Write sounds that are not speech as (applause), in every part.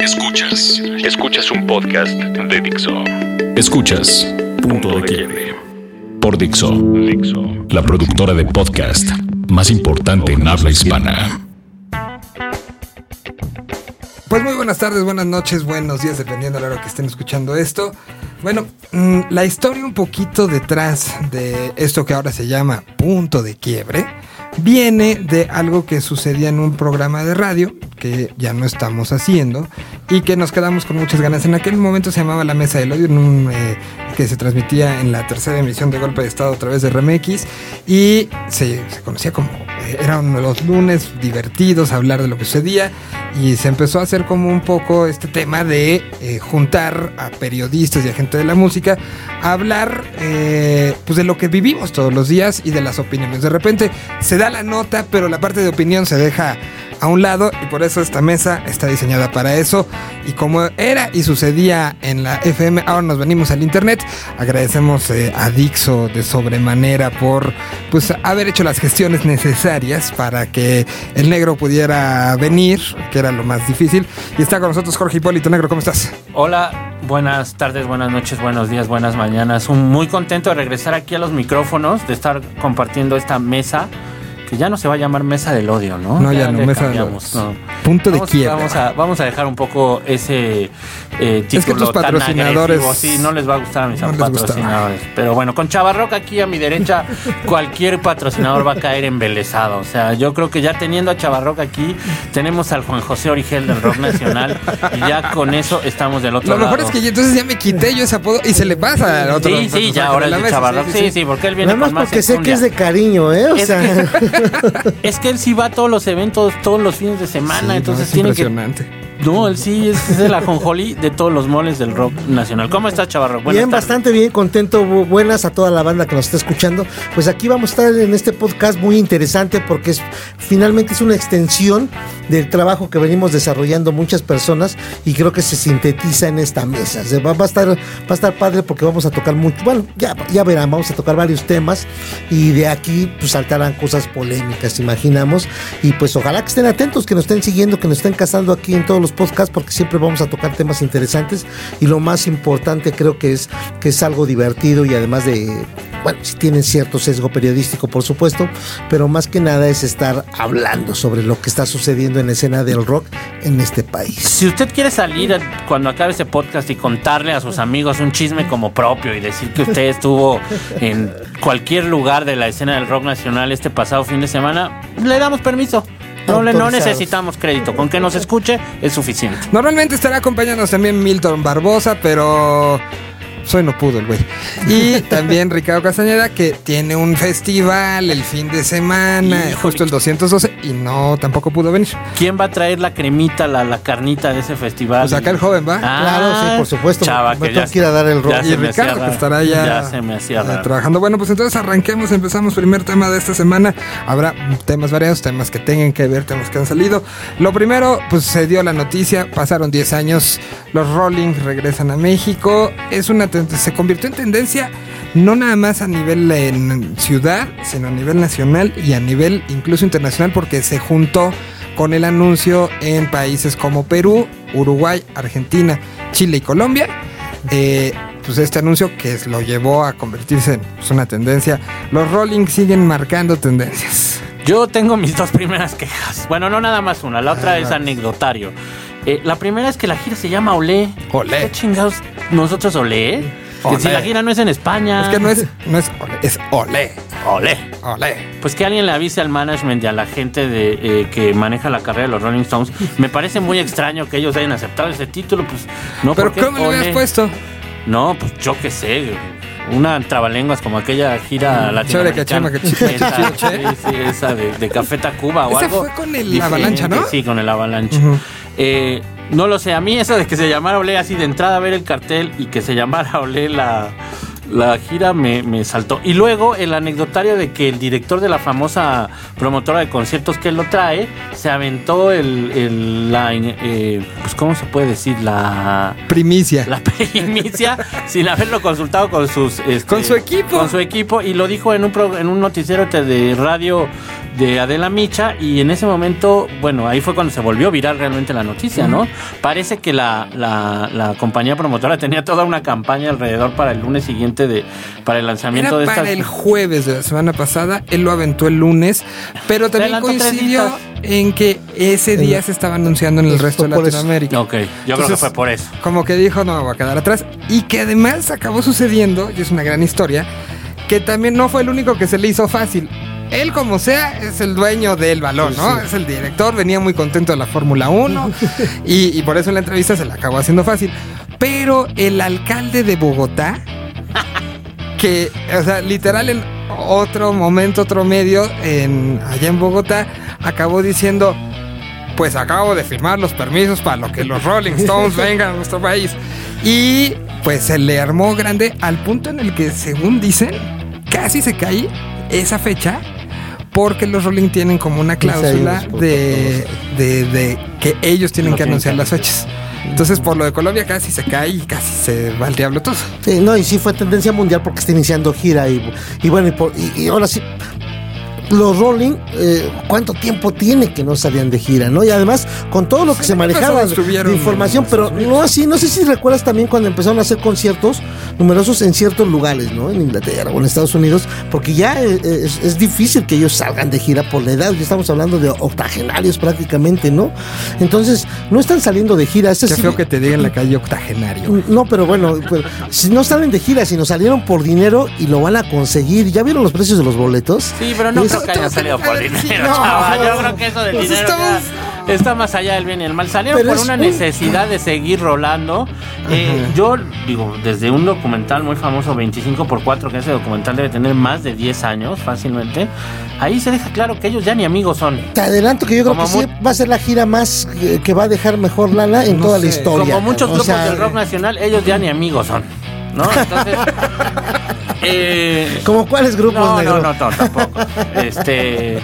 Escuchas. Escuchas un podcast de Dixo. Escuchas Punto de Quiebre. Por Dixo. Dixo. La productora de podcast más importante en habla hispana. Pues muy buenas tardes, buenas noches, buenos días, dependiendo de la hora que estén escuchando esto. Bueno, mm, la historia un poquito detrás de esto que ahora se llama punto de quiebre viene de algo que sucedía en un programa de radio que ya no estamos haciendo y que nos quedamos con muchas ganas. En aquel momento se llamaba La Mesa del Odio, en un, eh, que se transmitía en la tercera emisión de Golpe de Estado a través de Remx y se, conocía como, eh, eran los lunes divertidos, hablar de lo que sucedía y se empezó a hacer como un poco este tema de eh, juntar a periodistas y a gente de la música a hablar pues de lo que vivimos todos los días y de las opiniones. De repente se da la nota, pero la parte de opinión se deja a un lado y por eso esta mesa está diseñada para eso. Y como era y sucedía en la FM, ahora nos venimos al internet. Agradecemos eh, a Dixo de sobremanera por pues haber hecho las gestiones necesarias para que el negro pudiera venir, que era lo más difícil. Y está con nosotros Jorge Hipólito Negro, ¿cómo estás? Hola, buenas tardes, buenas noches, buenos días, buenas mañanas. Muy contento de regresar aquí a los micrófonos, de estar compartiendo esta mesa, que ya no se va a llamar mesa del odio, ¿no? No, ya no, le mesa del odio. no. Punto de Vamos- quiebre. Vamos a, vamos a dejar un poco ese eh, que título tus tan patrocinadores agresivo. Sí, no les va a gustar a mis no patrocinadores. Pero bueno, con Chavarroca aquí a mi derecha, (laughs) cualquier patrocinador va a caer embelesado. O sea, yo creo que ya teniendo a Chavarroca aquí, tenemos al Juan José Origel del Rock Nacional y ya con eso estamos del otro Lo lado. mejor es que ya- entonces ya me quité yo ese apodo y se le pasa al otro. Sí, sí, ya ahora de es de Chavarroca. Sí, sí, porque él viene Nada más con más porque sé que es de cariño, ¿eh? O Es sea, (laughs) Es que él sí va a todos los eventos, todos los fines de semana, Sí, entonces no, es tiene que... No, él sí es, el ajonjolí de todos los moles del rock nacional. ¿Cómo estás, Chavarro? Buenas bien, tardes. bastante bien, contento, bu- buenas a toda la banda que nos está escuchando. Pues aquí vamos a estar en este podcast muy interesante porque es finalmente es una extensión del trabajo que venimos desarrollando muchas personas y creo que se sintetiza en esta mesa. Va, va a estar va a estar padre porque vamos a tocar mucho, bueno, ya ya verán, vamos a tocar varios temas y de aquí pues saltarán cosas polémicas, imaginamos, y pues ojalá que estén atentos, que nos estén siguiendo, que nos estén casando aquí en todos los podcasts porque siempre vamos a tocar temas interesantes y lo más importante creo que es que es algo divertido y además de bueno, si tienen cierto sesgo periodístico, por supuesto, pero más que nada es estar hablando sobre lo que está sucediendo en la escena del rock en este país. Si usted quiere salir cuando acabe ese podcast y contarle a sus amigos un chisme como propio y decir que usted estuvo en cualquier lugar de la escena del rock nacional este pasado fin de semana, le damos permiso. No, no necesitamos crédito. Con que nos escuche es suficiente. Normalmente estará acompañándonos también Milton Barbosa, pero hoy no pudo el güey. Y (laughs) también Ricardo Castañeda, que tiene un festival el fin de semana, Híjole. justo el 212, y no, tampoco pudo venir. ¿Quién va a traer la cremita, la, la carnita de ese festival? Pues acá el joven va. Claro, sí, por supuesto. Chava, Me que tengo ya, que ir a dar el rol. ya y Ricardo, que estará ya, Ya se me hacía eh, trabajando. Bueno, pues entonces arranquemos, empezamos primer tema de esta semana. Habrá temas variados, temas que tengan que ver, temas que han salido. Lo primero, pues se dio la noticia, pasaron 10 años, los Rolling regresan a México. Es una se convirtió en tendencia no nada más a nivel en ciudad, sino a nivel nacional y a nivel incluso internacional porque se juntó con el anuncio en países como Perú, Uruguay, Argentina, Chile y Colombia. Eh, pues este anuncio que lo llevó a convertirse en pues, una tendencia. Los Rolling siguen marcando tendencias. Yo tengo mis dos primeras quejas. Bueno, no nada más una, la otra es anecdotario. Eh, la primera es que la gira se llama Olé. Olé. ¿Qué chingados? ¿Nosotros Olé? Que si la gira no es en España. Es que no es, no es Olé, es Olé. Olé. Olé. Pues que alguien le avise al management y a la gente de, eh, que maneja la carrera de los Rolling Stones. Me parece muy extraño que ellos hayan aceptado ese título. Pues no, Pero ¿cómo hubieras Olé? puesto? No, pues yo qué sé. Una trabalenguas como aquella gira que (laughs) latinoamericana. que chi- Esa, chido, che. sí, sí, esa de, de Café Tacuba o Ese algo. fue con el diferente. Avalancha, ¿no? Sí, con el Avalancha. Eh, no lo sé, a mí eso de que se llamara Olé así de entrada a ver el cartel y que se llamara Olé la, la gira me, me saltó. Y luego el anecdotario de que el director de la famosa promotora de conciertos que él lo trae se aventó el, el- la, eh, pues ¿cómo se puede decir? La Primicia. la (laughs) primicia sin haberlo consultado con sus este, Con su equipo. con su equipo y lo dijo en un pro- en un noticiero de radio de Adela Micha y en ese momento, bueno, ahí fue cuando se volvió viral realmente la noticia, ¿no? Parece que la, la, la compañía promotora tenía toda una campaña alrededor para el lunes siguiente de para el lanzamiento Era de para estas el jueves de la semana pasada, él lo aventó el lunes, pero (laughs) también coincidió en que ese día se estaba anunciando en el resto de. Latinoamérica. Ok, yo creo que fue por eso. Como que dijo, no me voy a quedar atrás. Y que además acabó sucediendo, y es una gran historia, que también no fue el único que se le hizo fácil. Él, como sea, es el dueño del balón, ¿no? Es el director, venía muy contento de la Fórmula 1 (laughs) y, y por eso en la entrevista se le acabó haciendo fácil. Pero el alcalde de Bogotá, que, o sea, literal en otro momento, otro medio, en, allá en Bogotá, acabó diciendo, pues acabo de firmar los permisos para lo que los Rolling Stones (laughs) vengan a nuestro país. Y pues se le armó grande al punto en el que, según dicen, casi se cae esa fecha. Porque los Rolling tienen como una cláusula de, de, de que ellos tienen que anunciar las fechas. Entonces, por lo de Colombia casi se cae y casi se va al diablo todo. Sí, no, y sí fue tendencia mundial porque está iniciando gira y, y bueno, y, por- y- y ahora sí, los Rolling, eh, ¿cuánto tiempo tiene que no salían de gira, no? Y además, con todo lo que se manejaba de, información, pero no así, no sé si recuerdas también cuando empezaron a hacer conciertos numerosos en ciertos lugares, ¿no? En Inglaterra o en Estados Unidos, porque ya eh, es, es difícil que ellos salgan de gira por la edad, ya estamos hablando de octogenarios prácticamente, ¿no? Entonces, no están saliendo de gira. ese Qué sí- feo que te diga en la (clears throat) calle octogenario. no, pero bueno, pues, si no salen de gira, sino salieron por dinero y lo van a conseguir. ¿Ya vieron los precios de los boletos? Sí, pero no Es- creo que haya salido por dinero, no, chaval. Yo creo que eso del Pues dinero estamos- ya está más allá del bien y el mal. Salieron Pero por una un- necesidad de seguir rolando. Eh, yo digo, desde un documental muy famoso, 25 por 4 que ese documental debe tener más de 10 años fácilmente. Ahí se deja claro que ellos ya ni amigos son. Te adelanto que yo creo Como que sí va a ser la gira más eh, que va a dejar mejor lana en No toda la sé, historia. Como muchos O grupos sea, del rock nacional, ellos ya ni amigos son. ¿No? Entonces. (laughs) eh, ¿Como cuáles grupos, no, negro? no, no, no, tampoco. (laughs) Este.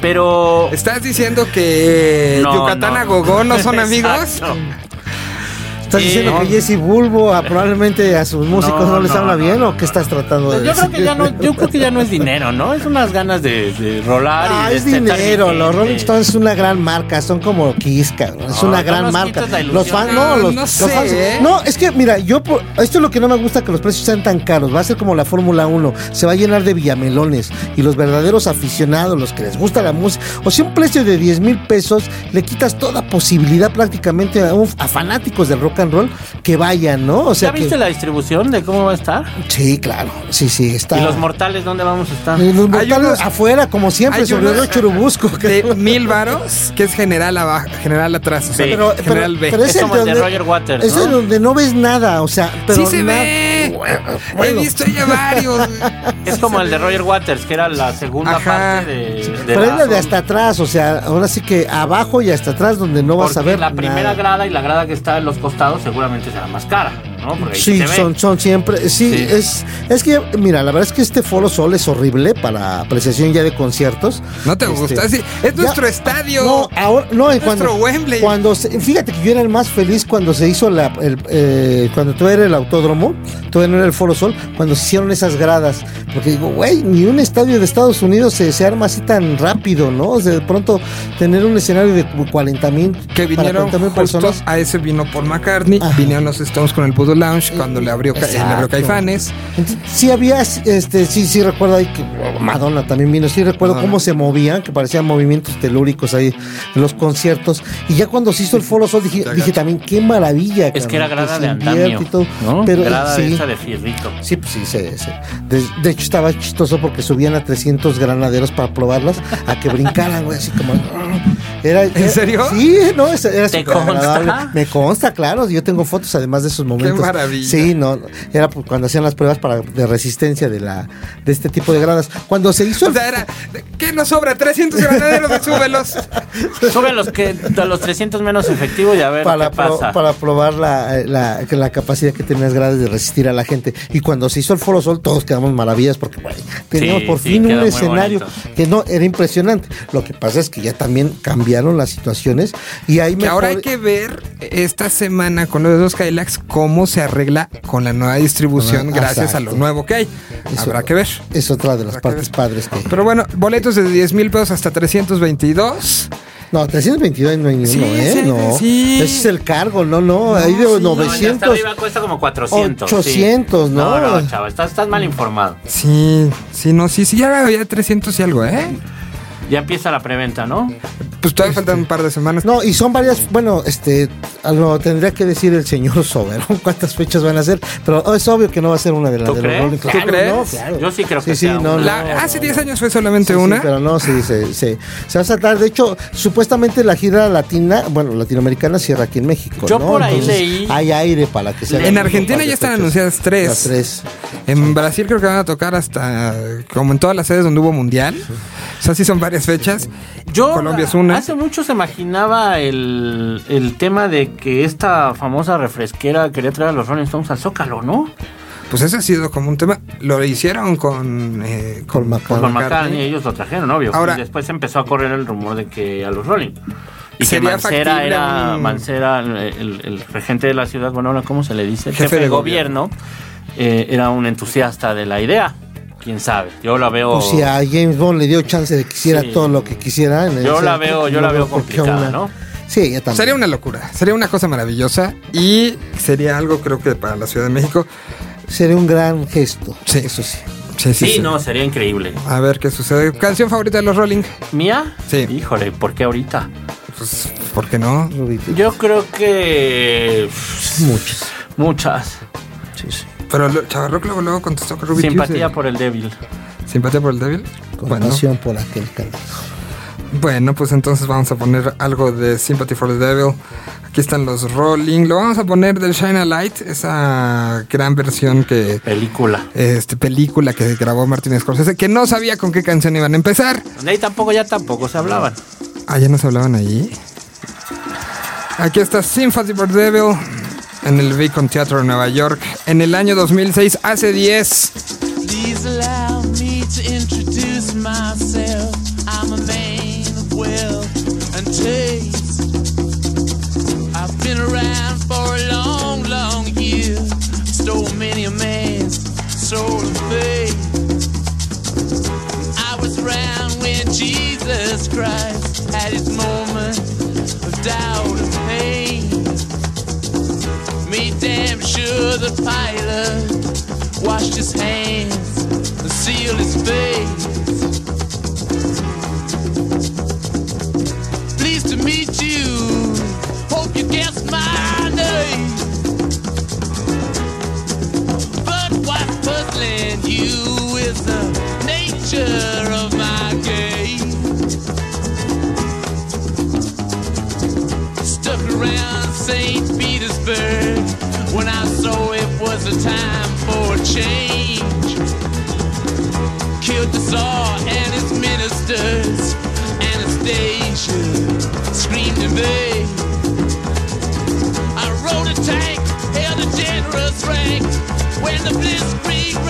Pero. ¿Estás diciendo que No, Yucatán no. a Gogó no son (laughs) amigos? ¿Estás diciendo Eh, que Jesse Bulbo a, probablemente a sus músicos no, No, les no, habla no, bien no, o qué estás tratando de Yo creo que ya no, yo creo que ya no es dinero, ¿no? Es unas ganas de, de rolar Ah, es dinero, los. Rolling Stones es una gran marca, son como Kiss, cabrón, es No, una gran marca. Los fans, no, No, los, no los sé, fans- ¿eh? no, es que mira, yo por- esto es lo que no me gusta que los precios sean tan caros, va a ser como la Fórmula 1, se va a llenar de villamelones y los verdaderos aficionados, los que les gusta la música, o sea, un precio de 10 mil pesos, le quitas toda posibilidad prácticamente a, un- a fanáticos del rock and roll que vayan, ¿no? O sea, ¿Ya que, viste la distribución de cómo va a estar? sí, claro, sí, sí, está. ¿Y los mortales dónde vamos a estar? Y los mortales unos- afuera, como siempre, hay sobre unos- el Churubusco. De mil varos, que es general abajo, general atrás. O sea, Sí. pero, pero, general B. pero Es el como el de donde- Roger Waters, Es ¿no? el donde no ves nada, o sea, pero sí se na- ve. He Bueno, visto ya varios. Es como el de Roger Waters, que era la segunda Ajá. parte de, de pero es la de hasta atrás, o sea, ahora sí que abajo y hasta atrás donde no vas a Porque ver la primera nada. grada y la grada que está en los costados seguramente será más cara, ¿no? Porque ahí Sí, son, son siempre, sí, Sí. es es que, mira, la verdad es que este Foro Sol es horrible para apreciación ya de conciertos. ¿No te Este, gusta? Sí, es ya- nuestro estadio. No, ahora, no, Nuestro cuando, Wembley. cuando se- fíjate que yo era el más feliz cuando se hizo la, el, eh, cuando tú era el autódromo, todavía no era el Foro Sol, cuando se hicieron esas gradas, porque digo, güey, ni un estadio de Estados Unidos se, se arma así tan rápido, ¿no? O sea, de pronto tener un escenario de 40 mil, que vinieron mil justo personas. a ese vino Paul McCartney, Ajá. vinieron los Stones con el Voodoo Lounge cuando le abrió, le. Caifanes. Entonces, sí había, este, sí, sí recuerdo ahí que Madonna también vino, sí recuerdo Madonna. cómo se movían, que parecían movimientos telúricos ahí en los conciertos. Y ya cuando se hizo el Foro Sol dije, dije también, qué maravilla. Es que era grada de andamio, y todo. ¿no? Pero grada sí, esa de fierrito. sí, pues sí, sí, sí. De, de hecho estaba chistoso porque subían a 300 granaderos para probarlas, a que brincaran, güey, así como... Era, ¿En serio? Sí, no, era, ¿Te súper consta? agradable. Me consta, claro, yo tengo fotos además de esos momentos. Maravilla. Sí, no, era pues, cuando hacían las pruebas para de resistencia de la de este tipo de gradas. Cuando se hizo O sea, era, ¿qué nos sobra? 300 granaderos de súbelos. (laughs) Sube los que de los 300 menos efectivos y a ver para, qué pro- pasa. para probar la, la, la capacidad que tenías grades de resistir a la gente. Y cuando se hizo el Foro Sol, todos quedamos maravillas porque güey, teníamos Sí, por fin un escenario bonito. que no era impresionante. Lo que pasa es que ya también cambiaron las situaciones y Que ahora hay que ver esta semana con los dos Kylax cómo se arregla con la nueva distribución Ah, gracias exacto. a lo nuevo que hay. Eso- Habrá que ver. Es otra de las Habrá partes padres que. Pero bueno, boletos de 10 mil pesos hasta 322. No, 322 no hay ni Sí, uno, ¿eh? sí, no. sí. Ese es el cargo, no, no. hay de sí. No, el de hasta 900. arriba cuesta como 400. sí. 800, ¿no? No, no, chava, estás, estás mal informado. Sí, sí, no, sí, sí, ya había 300 y algo, ¿eh? Ya empieza la preventa, ¿no? Pues todavía faltan un par de semanas. No, y son varias, bueno, este, lo tendría que decir el señor (laughs) Soberón cuántas fechas van a ser, pero oh, es obvio que no va a ser una de las ¿Tú de los crees? Rolling ¿Tú crees? no, claro. Yo sí creo que sí, sí, no, una. La- no, hace no, 10 no. años fue solamente Sí, sí, una. pero no, sí, se, se, se va a tratar. De hecho, supuestamente la gira latina, bueno, latinoamericana cierra aquí en México. Yo ¿no? por ahí Entonces, leí- Hay aire para que se en Argentina ya están fechas. anunciadas tres. Las tres. En Brasil creo que van a tocar hasta como en todas las sedes donde hubo mundial. O sea, sí son varias fechas. Yo Colombia es una. hace mucho se imaginaba el, el tema de que esta famosa refresquera quería traer a los Rolling Stones al Zócalo, ¿no? Pues ese ha sido como un tema. Lo hicieron con. eh, Con McCartney. Con McCartney ellos lo trajeron, obvio. Ahora- y después empezó a correr el rumor de que a los Rolling. Y que Sería Mancera factible era un- Mancera, el, el- el regente de la ciudad, bueno, ahora cómo se le dice, el Jefe jefe, de de gobierno, eh, era un entusiasta de la idea. Quién sabe. Yo la veo. Pues si a James Bond le dio chance de que hiciera Sí. todo lo que quisiera. en Yo la veo- yo la veo por qué complicada, una- ¿no? Sí, ya también. Sería una locura. Sería una cosa maravillosa. Y sería algo, creo que para la Ciudad de México. Sería un gran gesto. Sí. Eso sí. Sí, sí, Sí, sí. no, sería increíble. A ver qué sucede. ¿Canción favorita de los Rolling? ¿Mía? Sí. Híjole, ¿por qué ahorita? Pues, ¿por qué no? Yo creo que. Muchas. Muchas. Sí, sí. Pero lo- Chavarrock luego, luego contestó con Ruby Simpatía Tuesday. por el débil. ¿Simpatía por el débil? Bueno, Compasión por aquel canal. bueno, pues entonces vamos a poner algo de Sympathy for the Devil. Aquí están los Rolling. Lo vamos a poner del Shine a Light, esa gran versión que Película. este película que grabó Martin Scorsese, que no sabía con qué canción iban a empezar. Ahí tampoco, ya tampoco se hablaban. Ah, ya nos hablaban allí. Aquí está Sympathy for the Devil en el Beacon Theater de Nueva York en el año 2006, hace 10. Sure the pilot washed his hands and sealed his face. Pleased to meet you. Hope you guessed my name. But what's puzzling you is the nature of my game. Stuck around St. Petersburg a time for change. Killed the Tsar and his ministers. Anastasia screamed in vain. I rode a tank, held a generous rank when the blitzkrieg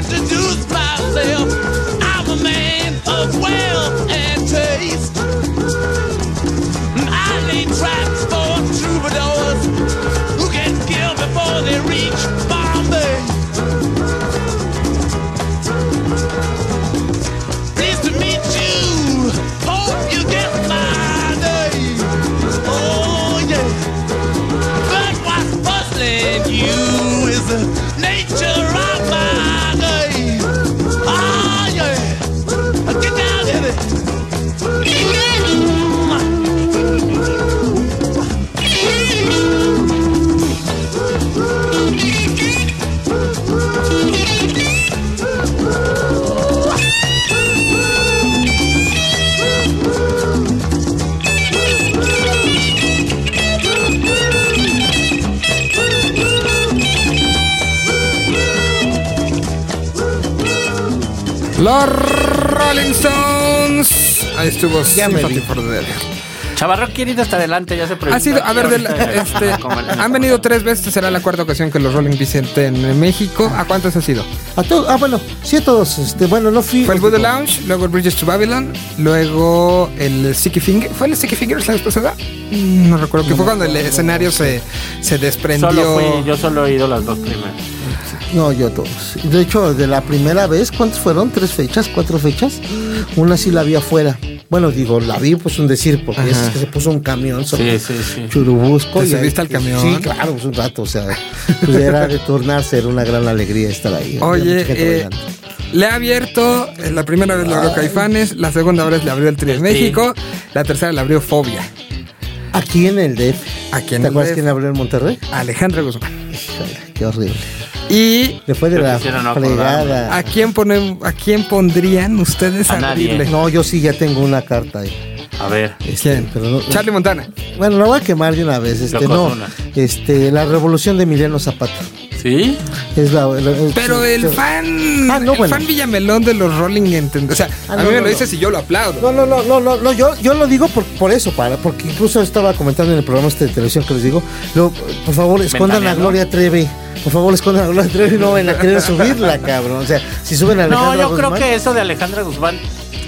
chance to do. Los Rolling Stones. Ahí estuvo Ya me Sympathy vi. for the Devil. Chavarro quiere ir hasta adelante, ya se Ha sido, a ver, de la- ahorita. este, han venido tres veces, será la cuarta ocasión que los Rolling visiten en México. ¿A cuántos ha sido? A todos, ah, bueno, sí a todos. Este, bueno, no fui. Fue el Voodoo Lounge, luego el Bridges to Babylon, luego el Sticky Finger. ¿Fue el Sticky Fingers la vez pasada? Mm, No recuerdo, que fue cuando el escenario se, se desprendió. Solo fui, yo solo he ido las dos primeras. No, yo todos. De hecho, de la primera vez, ¿cuántas fueron? ¿Tres fechas? ¿Cuatro fechas? Una sí la vi afuera. Bueno, digo, la vi, pues un decir, porque Ajá. es que se puso un camión sobre Sí, sí, sí. Churubusco. ¿Te subiste al camión? Sí, claro, pues un rato, o sea, pues era de turnarse, era una gran alegría estar ahí. Oye, eh, le ha abierto, eh, la primera vez le abrió Caifanes, la segunda vez le abrió el Tri de. México, la tercera le abrió Fobia. Aquí en el DF. Aquí en ¿Te el acuerdas DF. quién abrió en Monterrey? Alejandro Guzmán. Qué horrible. Y fue de la no fregada. ¿a quién, ponen, ¿a quién pondrían ustedes A a nadie. abrirle? No, yo sí ya tengo una carta ahí. A ver. Este, ¿Quién? Pero no- Charlie Montana. Bueno, la voy a quemar de una vez. Este, no. Yokozuna. Este, la revolución de Emiliano Zapata. ¿Sí? Es la, la- el- Pero el sí. fan, Ah, no, el bueno. fan Villamelón de los Rolling, ent- o sea, Ah, a no, mí me no, lo no. dices y yo lo aplaudo. No, no, no, no, no, no, yo, yo lo digo por, por eso, para, porque incluso estaba comentando en el programa este de televisión que les digo, lo- por favor, escondan a. Gloria Trevi. Por favor, escondan a Gloria Trevi, no van a querer subirla, cabrón. O sea, si suben a No, Alejandra yo creo que eso de Alejandra Guzmán,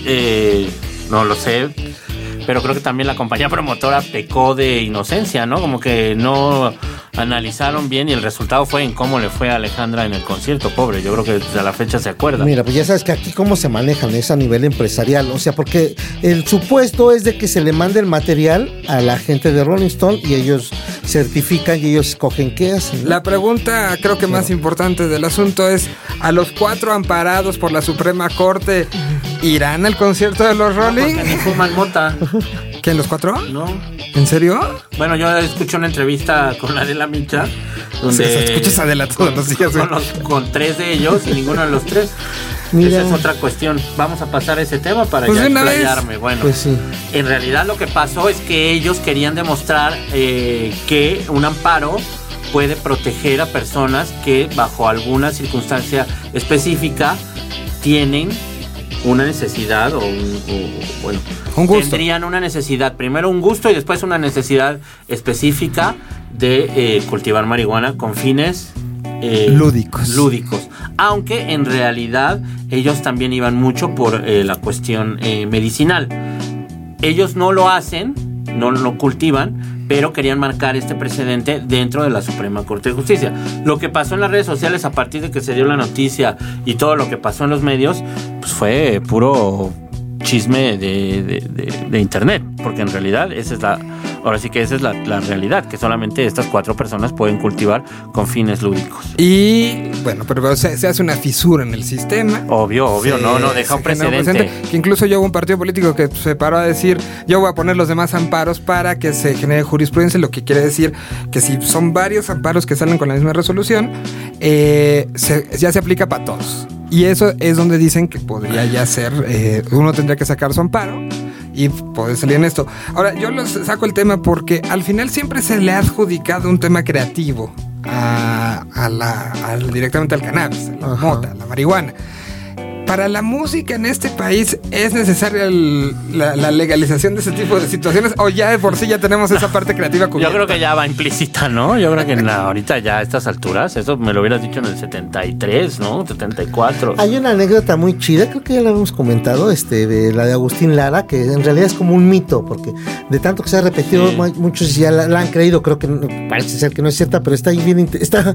eh, no lo sé, pero creo que también la compañía promotora pecó de inocencia, ¿no? Como que no analizaron bien y el resultado fue en cómo le fue a Alejandra en el concierto, pobre. Yo creo que desde la fecha se acuerda. Mira, pues ya sabes que aquí cómo se manejan es a nivel empresarial, o sea, porque el supuesto es de que se le mande el material a la gente de Rolling Stone y ellos certifican y ellos escogen qué hacen. ¿no? La pregunta creo que más importante del asunto es, ¿a los cuatro amparados por la Suprema Corte irán al concierto de los Porque Rolling? ni fuman mota, (laughs) ¿Quién, los cuatro? ¿no? ¿En serio? Bueno, yo escuché una entrevista con Adela Micha, donde se escuchas a Adela todos los días, con, los- con tres de ellos y ninguno de los tres. Mira. Esa es otra cuestión. Vamos a pasar ese tema para Pues ya vez. explayarme. Bueno, Pues sí. en realidad lo que pasó es que ellos querían demostrar eh, que un amparo puede proteger a personas que bajo alguna circunstancia específica tienen una necesidad o, un, o- bueno Un gusto. tendrían una necesidad primero un gusto y después una necesidad específica de eh, cultivar marihuana con fines eh, Lúdicos. lúdicos aunque en realidad ellos también iban mucho por eh, la cuestión eh, medicinal ellos no lo hacen, no lo cultivan, pero querían marcar este precedente dentro de la Suprema Corte de Justicia. Lo que pasó en las redes sociales a partir de que se dio la noticia y todo lo que pasó en los medios, pues fue puro chisme de, de- de- de internet, porque en realidad esa es la, ahora sí que esa es la, la realidad, que solamente estas cuatro personas pueden cultivar con fines lúdicos. Y bueno, pero se, se hace una fisura en el sistema. Obvio, obvio, Se- no, no, deja un se genera precedente. Que incluso yo hubo un partido político que se paró a decir, yo voy a poner los demás amparos para que se genere jurisprudencia, lo que quiere decir que si son varios amparos que salen con la misma resolución, eh, se- ya se aplica para todos. Y eso es donde dicen que podría ya ser, eh, uno tendría que sacar su amparo y poder salir en esto. Ahora, yo los saco el tema porque al final siempre se le ha adjudicado un tema creativo a, a la, directamente al cannabis, a la Ajá. mota, a la marihuana. Para la música en este país es necesaria el- la, la legalización de ese tipo de situaciones o ya de por sí ya tenemos esa parte creativa (laughs) Yo cubierta. creo que ya va implícita, ¿no? Yo creo que en la- ahorita ya a estas alturas, eso me lo hubieras dicho en el 73, ¿no? 74. Hay una anécdota muy chida, creo que ya la habíamos comentado, este, de la de Agustín Lara, que en realidad es como un mito, porque de tanto que se ha repetido, Sí. muchos ya la, la han creído, creo que parece ser que no es cierta, pero está ahí bien, está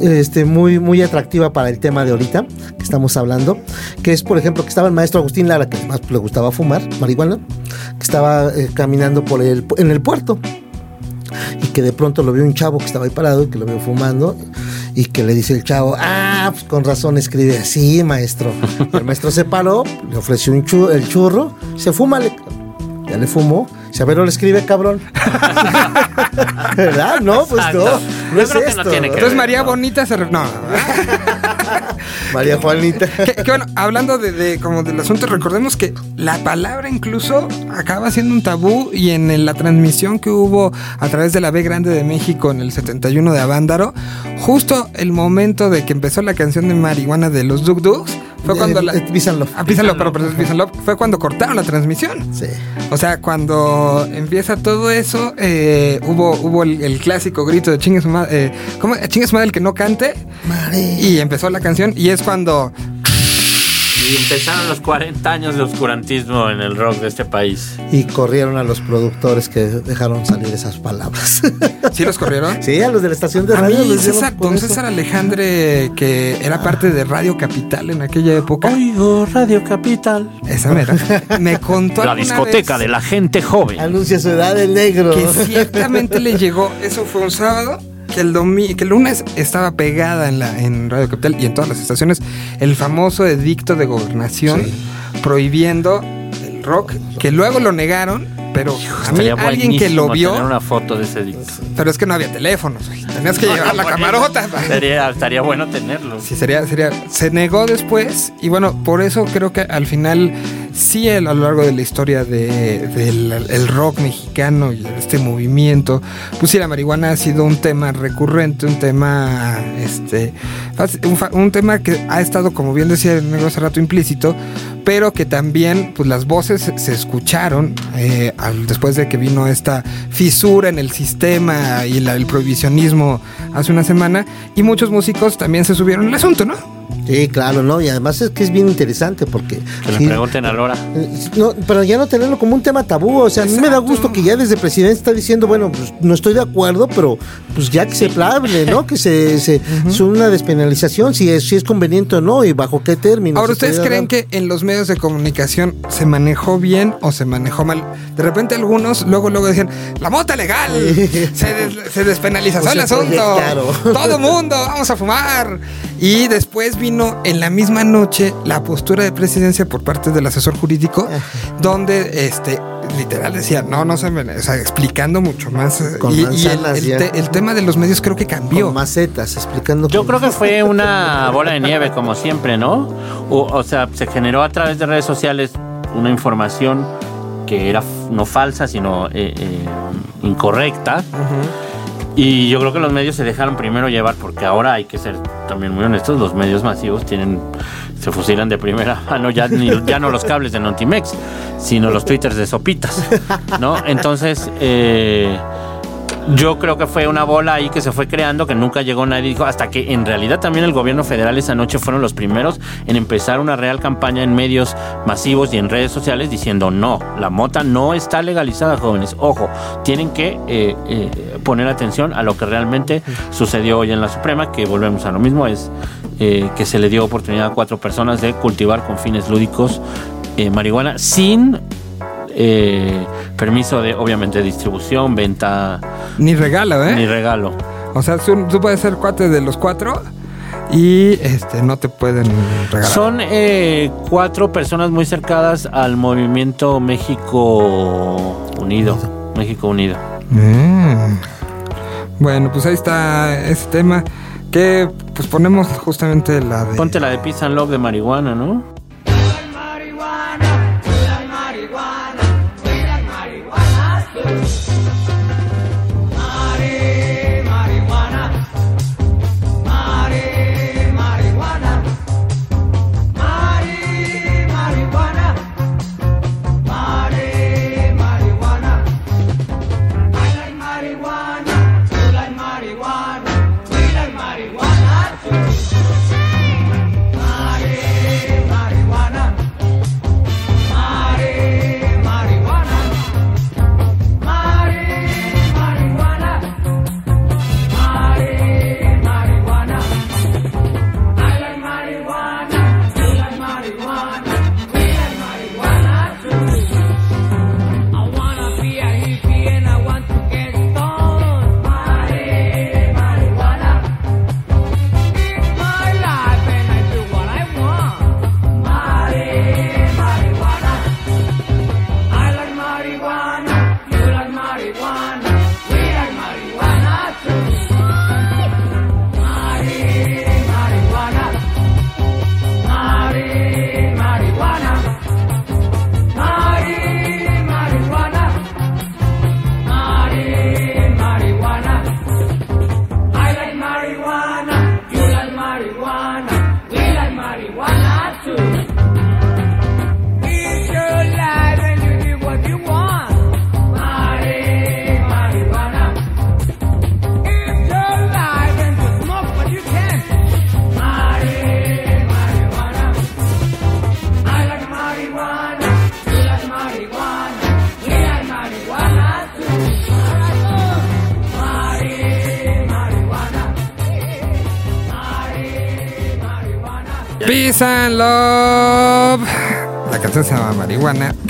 este, muy, muy atractiva para el tema de ahorita que estamos hablando, que es, por ejemplo, que estaba el maestro Agustín Lara, que además le gustaba fumar marihuana, que estaba eh, caminando por el, en el puerto y que de pronto lo vio un chavo que estaba ahí parado y que lo vio fumando y que le dice el chavo, ah, pues con razón escribe así, maestro. Y (laughs) el maestro se paró, le ofreció un el churro, se fúmale. Ya le fumó. Dice, a ver, no le escribe, cabrón. (laughs) (laughs) ¿Verdad? No, pues Exacto. no. Yo No es creo que no esto, tiene ¿no? que Entonces María ¿no? Bonita se... re- No, (laughs) María Juanita. (laughs) que, que bueno, hablando de, de- como del asunto, recordemos que la palabra incluso acaba siendo un tabú y en la transmisión que hubo a través de la B Grande de México en el 71 de Avándaro, justo el momento de que empezó la canción de marihuana de los Duk Duks, fue cuando la... Eh, and Love. Ah, fue cuando cortaron la transmisión. Sí. O sea, cuando empieza todo eso, eh, hubo, hubo el, el clásico grito de chingue su madre, eh, ¿cómo? Chingue su madre el que no cante. Y empezó la canción y es cuando Y empezaron los 40 años de oscurantismo en el rock de este país. Y corrieron a los productores que dejaron salir esas palabras. (laughs) ¿Sí los corrieron? sí, a los de la estación de A radio. mí, les dieron César, don eso. César Alejandre, que era parte de Radio Capital en aquella época, Oigo Radio Capital. esa mera, me contó La discoteca vez de la gente joven. Anuncia su edad el negro. que ciertamente le llegó, eso fue un sábado, que el domi- que el lunes estaba pegada en la en Radio Capital y en todas las estaciones el famoso edicto de gobernación prohibiendo el rock, que luego lo negaron, pero a mí alguien que lo vio, tener una foto de ese dicto. pero es que no había teléfonos, güey, tenías que llevar la camarota. Estaría, estaría bueno tenerlo. Sí, sería, sería. Se negó después y bueno, por eso creo que al final sí a lo largo de la historia de- del el rock mexicano y de este movimiento, pues sí, la marihuana ha sido un tema recurrente, un tema, este, un, tema que ha estado, como bien decía el negro hace rato, implícito, pero que también, pues las voces se escucharon eh, después de que vino esta fisura en el sistema y la- el prohibicionismo hace una semana, y muchos músicos también se subieron al asunto, ¿no? Sí, claro, ¿no? Y además es que es bien interesante porque... Que le sí, pregunten a Lora. no, pero ya no tenerlo como un tema tabú, o sea, a mí me da gusto que ya desde presidente está diciendo, bueno, pues no estoy de acuerdo, pero pues ya que se hable, ¿no? (laughs) Que se, se es una despenalización, si es, si es conveniente o no y bajo qué términos. Ahora, ¿ustedes creen que en los medios de comunicación se manejó bien o se manejó mal? De repente algunos luego luego decían, la mota legal, (laughs) se, des- se despenalizó O el asunto, todo mundo, vamos a fumar. Y después vino en la misma noche la postura de presidencia por parte del asesor jurídico, donde este literal decía, no, no se me, o sea, explicando mucho más. eh, Con y y el, manzanas el ya. te- el tema de los medios creo que cambió. Con macetas, explicando. Yo con- creo que fue una bola de nieve, como siempre, ¿no? O, o sea, se generó a través de redes sociales una información que era no falsa, sino eh, eh, incorrecta. Y yo creo que los medios se dejaron primero llevar, porque ahora hay que ser también muy honestos, los medios masivos tienen, se fusilan de primera (laughs) mano, ya, ni- ya no los cables de Notimex, sino los twitters de sopitas, ¿no? Entonces, eh, yo creo que fue una bola ahí que se fue creando, que nunca llegó nadie, dijo, hasta que en realidad también el gobierno federal esa noche fueron los primeros en empezar una real campaña en medios masivos y en redes sociales diciendo, no, la mota no está legalizada, jóvenes. Ojo, tienen que eh, eh, poner atención a lo que realmente sucedió hoy en la Suprema, que volvemos a lo mismo, es eh, que se le dio oportunidad a cuatro personas de cultivar con fines lúdicos eh, marihuana sin eh, permiso de, obviamente, distribución, venta Ni regalo, ¿eh? ni regalo. O sea, tú, tú puedes ser cuate de los cuatro y este no te pueden regalar. Son eh, cuatro personas muy cercanas al movimiento México Unido. México Unido. Mm. Bueno, pues ahí está ese tema que pues ponemos justamente la de Ponte la de Peace and Love de marihuana, ¿no?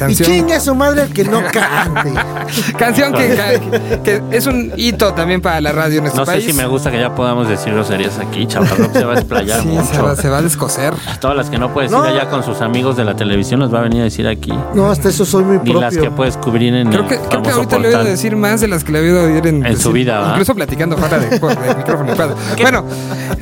Y chingue a su madre el que no cante. (laughs) canción que, que- que es un hito también para la radio en este No sé país. si me gusta que ya podamos decir groserías aquí, chaval. se va a explayar Sí, mucho. se va, se va a descoser. Todas las que no puedes No. ir allá con sus amigos de la televisión las va a venir a decir aquí. No, hasta eso soy muy Ni las que propio. puedes cubrir en Creo el que, creo que ahorita le he oído portal. decir más de las que le he oído oír en, En su vida. Incluso platicando fuera de, de micrófono. y padre. (laughs) Bueno,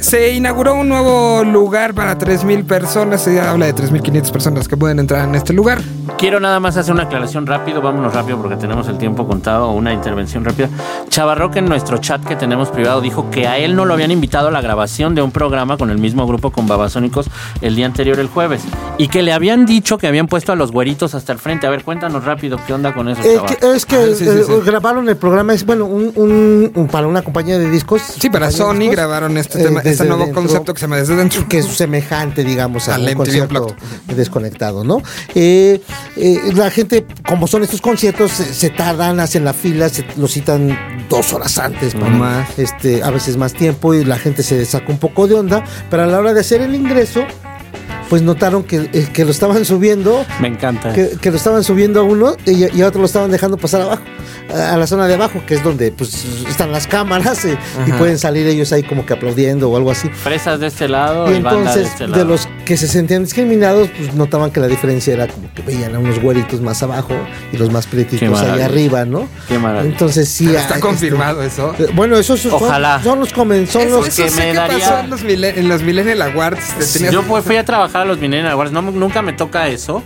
se inauguró un nuevo lugar para 3.000 personas. Se habla de 3.500 personas que pueden entrar en este lugar. Quiero nada más hacer una aclaración rápido, vámonos rápido porque tenemos el tiempo contado, una intervención rápida. Chavarrock en nuestro chat que tenemos privado dijo que a él no lo habían invitado a la grabación de un programa con el mismo grupo con Babasónicos el día anterior, el jueves, y que le habían dicho que habían puesto a los güeritos hasta el frente. A ver, cuéntanos rápido, ¿qué onda con eso, Eh, que- es que Ah, sí, sí, eh, sí. grabaron el programa, es bueno, un, un- un- para una compañía de discos. Sí, para Sony discos, grabaron este, eh, tema, este nuevo dentro, concepto que se llama Desde Dentro. que es semejante, digamos, a un MTV Unplugged. desconectado, ¿no? Eh, eh, la gente, como son estos conciertos, se, se tardan, hacen la fila, se lo citan dos horas antes, para- más. este, a veces más tiempo y la gente se saca un poco de onda, pero a la hora de hacer el ingreso, pues notaron que, eh, que lo estaban subiendo Me encanta. que, que lo estaban subiendo a uno y, y a otro lo estaban dejando pasar abajo, a, la zona de abajo, que es donde pues están las cámaras eh, y pueden salir ellos ahí como que aplaudiendo o algo así. Fresas de este lado Y y, banda de entonces, este de los que se sentían discriminados, pues notaban que la diferencia era como que veían a unos güeritos más abajo y los más pretitos ahí maravilla. arriba, ¿no? Qué maravilla. Entonces sí. Está ah, confirmado eso. este, eh, bueno, esos son, Ojalá. son los comen, son Eso, los que eso me qué daría- pasó en los, Millennial Awards. Yo pues, fui a trabajar a los Millennial Awards, no, nunca me toca eso.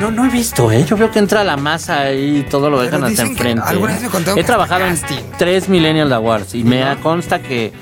No, no he visto, ¿eh? Yo veo que entra la masa y todo lo dejan hasta enfrente. he trabajado en tres Millennial Awards y me consta que,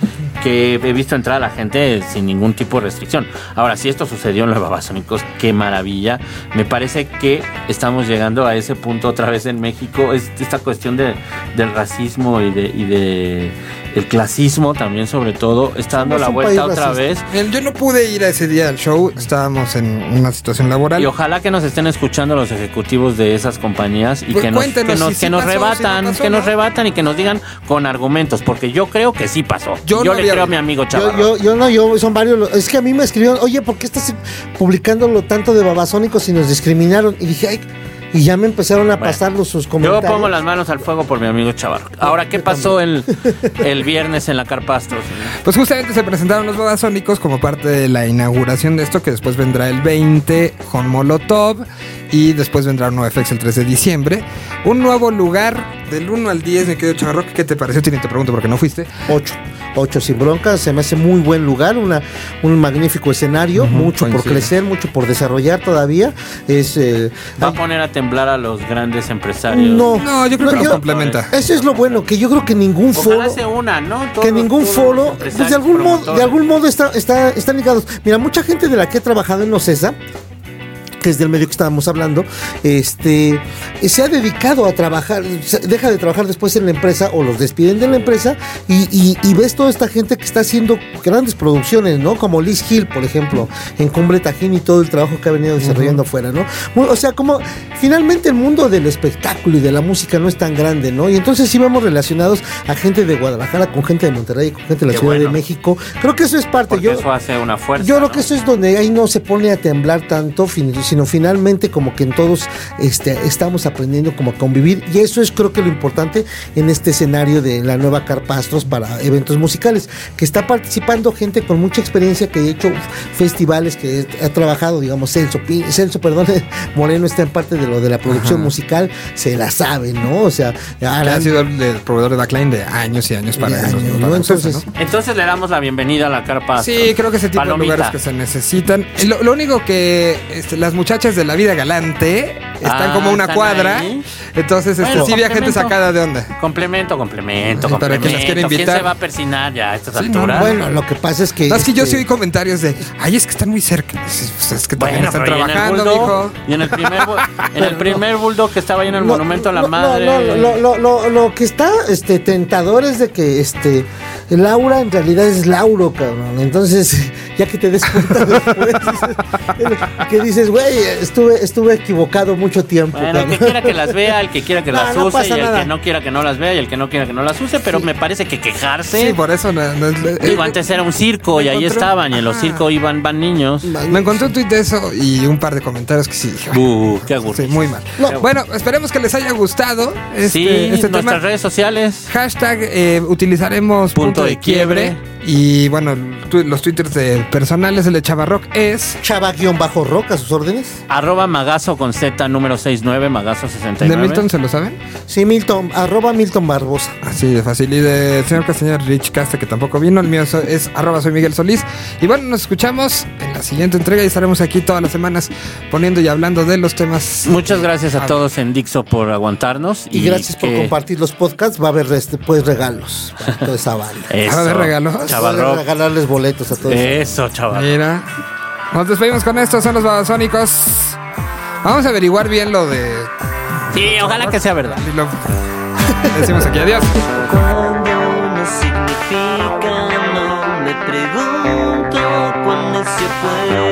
que he visto entrar a la gente sin ningún tipo de restricción. Ahora, si esto sucedió en los Babasónicos, qué maravilla. Me parece que estamos llegando a ese punto otra vez en México. Es esta cuestión de, del racismo y de, y de el clasismo también sobre todo está dando la vuelta otra racista. vez. Yo no pude ir a ese día al show. Estábamos en una situación laboral. Y ojalá que nos estén escuchando los ejecutivos de esas compañías y Pues que nos, que nos, si que sí nos pasó, si no rebatan, pasó, que nos ¿no? rebatan y que nos digan con argumentos, porque yo creo que sí pasó. Yo Yo, no le había- creo a mi amigo Yo, Chavarro. yo, yo no, yo, son varios. los- Es que a mí me escribieron, oye, ¿por qué estás publicando lo tanto de babasónicos y nos discriminaron? Y dije, ay, y ya me empezaron a Bueno, pasar los, sus Yo comentarios. pongo las manos al fuego por mi amigo Chavarro. Ahora, ¿qué pasó el, el viernes en la Carpastros? Pues justamente se presentaron los Babasónicos como parte de la inauguración de esto, que después vendrá el 20 con Molotov y después vendrá un NoFX el 3 de diciembre. Un nuevo lugar del 1 al 10, me quedo Chavarro. ¿Qué te pareció? Tini, te pregunto porque no fuiste. Ocho. Ocho sin bronca, se me hace muy buen lugar, una, un magnífico escenario, mucho por crecer, mucho por desarrollar todavía. Es eh, Va a poner a temblar a los grandes empresarios. no, No, yo creo que los complementa. Eso es lo bueno, que yo creo que ningún foro Ojalá se una, ¿no? Todos- que ningún foro, pues de algún modo, de algún modo está, está, están ligados. Mira, mucha gente de la que he trabajado en Ocesa, que es del medio que estábamos hablando, este se ha dedicado a trabajar, deja de trabajar después en la empresa o los despiden de la empresa y, y- y ves toda esta gente que está haciendo grandes producciones, ¿no? Como Liz Hill, por ejemplo, en Cumbre Tajín y todo el trabajo que ha venido desarrollando afuera, ¿no? O sea, como finalmente el mundo del espectáculo y de la música no es tan grande, ¿no? Y entonces sí vamos relacionados a gente de Guadalajara con gente de Monterrey, con gente de la Qué Ciudad de. México. Creo que eso es parte. Porque Yo, eso hace una fuerza. yo creo ¿no? que eso es donde ahí no se pone a temblar tanto, fin- sino finalmente como que en todos este, estamos aprendiendo como a convivir y eso es creo que lo importante en este escenario de la nueva Carpastros para eventos musicales, que está participando gente con mucha experiencia que ha hecho festivales, que ha trabajado, digamos, Celso, Celso, perdón, (laughs) Moreno está en parte de lo de la producción Ajá. musical, se la sabe, ¿no? O sea, ha sido el, el proveedor de backline de años y años para años, ¿no? Entonces, ¿no? Entonces le damos la bienvenida a la carpa. Sí, creo que ese tipo Palomita. de lugares que se necesitan. Lo, lo único que este, las muchachas de la vida galante están Ah, como a una están cuadra. ahí. Entonces, este, Bueno, sí había gente complemento. sacada de onda. Complemento, complemento, Ay, ¿para qué las complemento. quiere ¿Quién invitar? se va a persinar ya a estas Sí, no? Bueno, lo que pasa es que. No, es que yo sí este, oí comentarios de, ay, es que están muy cerca. Pues, es que también Bueno, están pero y en el trabajando, bulldog, mijo. y en el primer en el (laughs) primer bulldog que estaba ahí en el No, monumento a la madre. No, no, lo, lo, lo, lo que está este, tentador es de que este, Laura en realidad es Lauro, cabrón. Entonces, ya que te des cuenta (laughs) después, dices- que dices, güey, estuve, estuve equivocado mucho tiempo. Bueno, el que cabrón". quiera que las vea, el que quiera que (laughs) No, las no use, pasa y el nada. que no quiera que no las vea, y el que no quiera que no las use, pero me parece que quejarse. Sí, por eso no, no es- Digo, eh, antes era un circo y me ahí encontré- estaban, y en los Ajá. circos iban van niños. Me encontré un tuit de eso y un par de comentarios que sí dije, "Ay, Uh, qué aburrido. sí, muy mal. No. Bueno, esperemos que les haya gustado este, sí, este nuestras tema. redes sociales. Hashtag eh, utilizaremos punto, de, quiebre. Y bueno, tu- los twitters de personales, el de Chavarrock es Chava-rock a sus órdenes. Arroba Magazo con Z número 69, Magazo 69. de Milton, ¿se lo saben? Sí, Milton, arroba Milton Barbosa. Así de fácil. Y de señor Castañer Rich Casta, que tampoco vino. El mío es arroba soy Miguel Solís. Y bueno, nos escuchamos en la siguiente entrega y estaremos aquí todas las semanas poniendo y hablando de los temas. Muchas gracias a Ah. todos en Dixo por aguantarnos. Y, gracias por compartir los podcasts. Va a haber este, pues regalos toda esa banda. (laughs) Eso. Va a haber regalos. Chavarro. regalarles boletos a todos. Eso, chaval. Mira. Nos despedimos con esto, son los babasónicos. Vamos a averiguar bien lo de. Sí, ojalá que sea verdad. y lo- (laughs) Decimos aquí adiós. Cuando no significa, no me pregunto cuán necio puede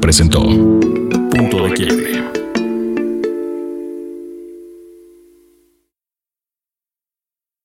Presentó